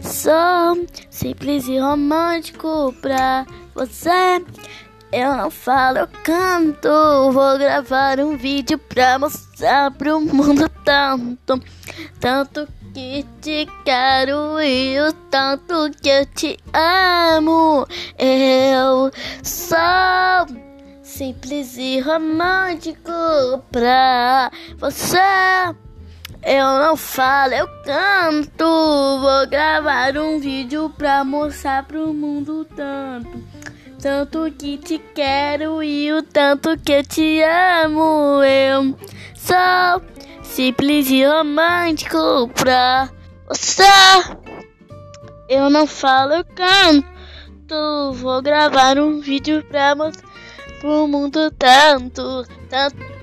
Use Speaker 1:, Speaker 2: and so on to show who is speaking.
Speaker 1: Sou simples e romântico pra você. Eu não falo, eu canto. Vou gravar um vídeo pra mostrar pro mundo tanto, tanto que te quero e o tanto que eu te amo. Eu sou simples e romântico pra você. Eu não falo, eu canto. Vou gravar um vídeo pra mostrar pro mundo tanto. Tanto que te quero e o tanto que te amo. Eu sou simples e romântico pra você. Eu não falo, canto. Vou gravar um vídeo pra mostrar pro mundo tanto, tanto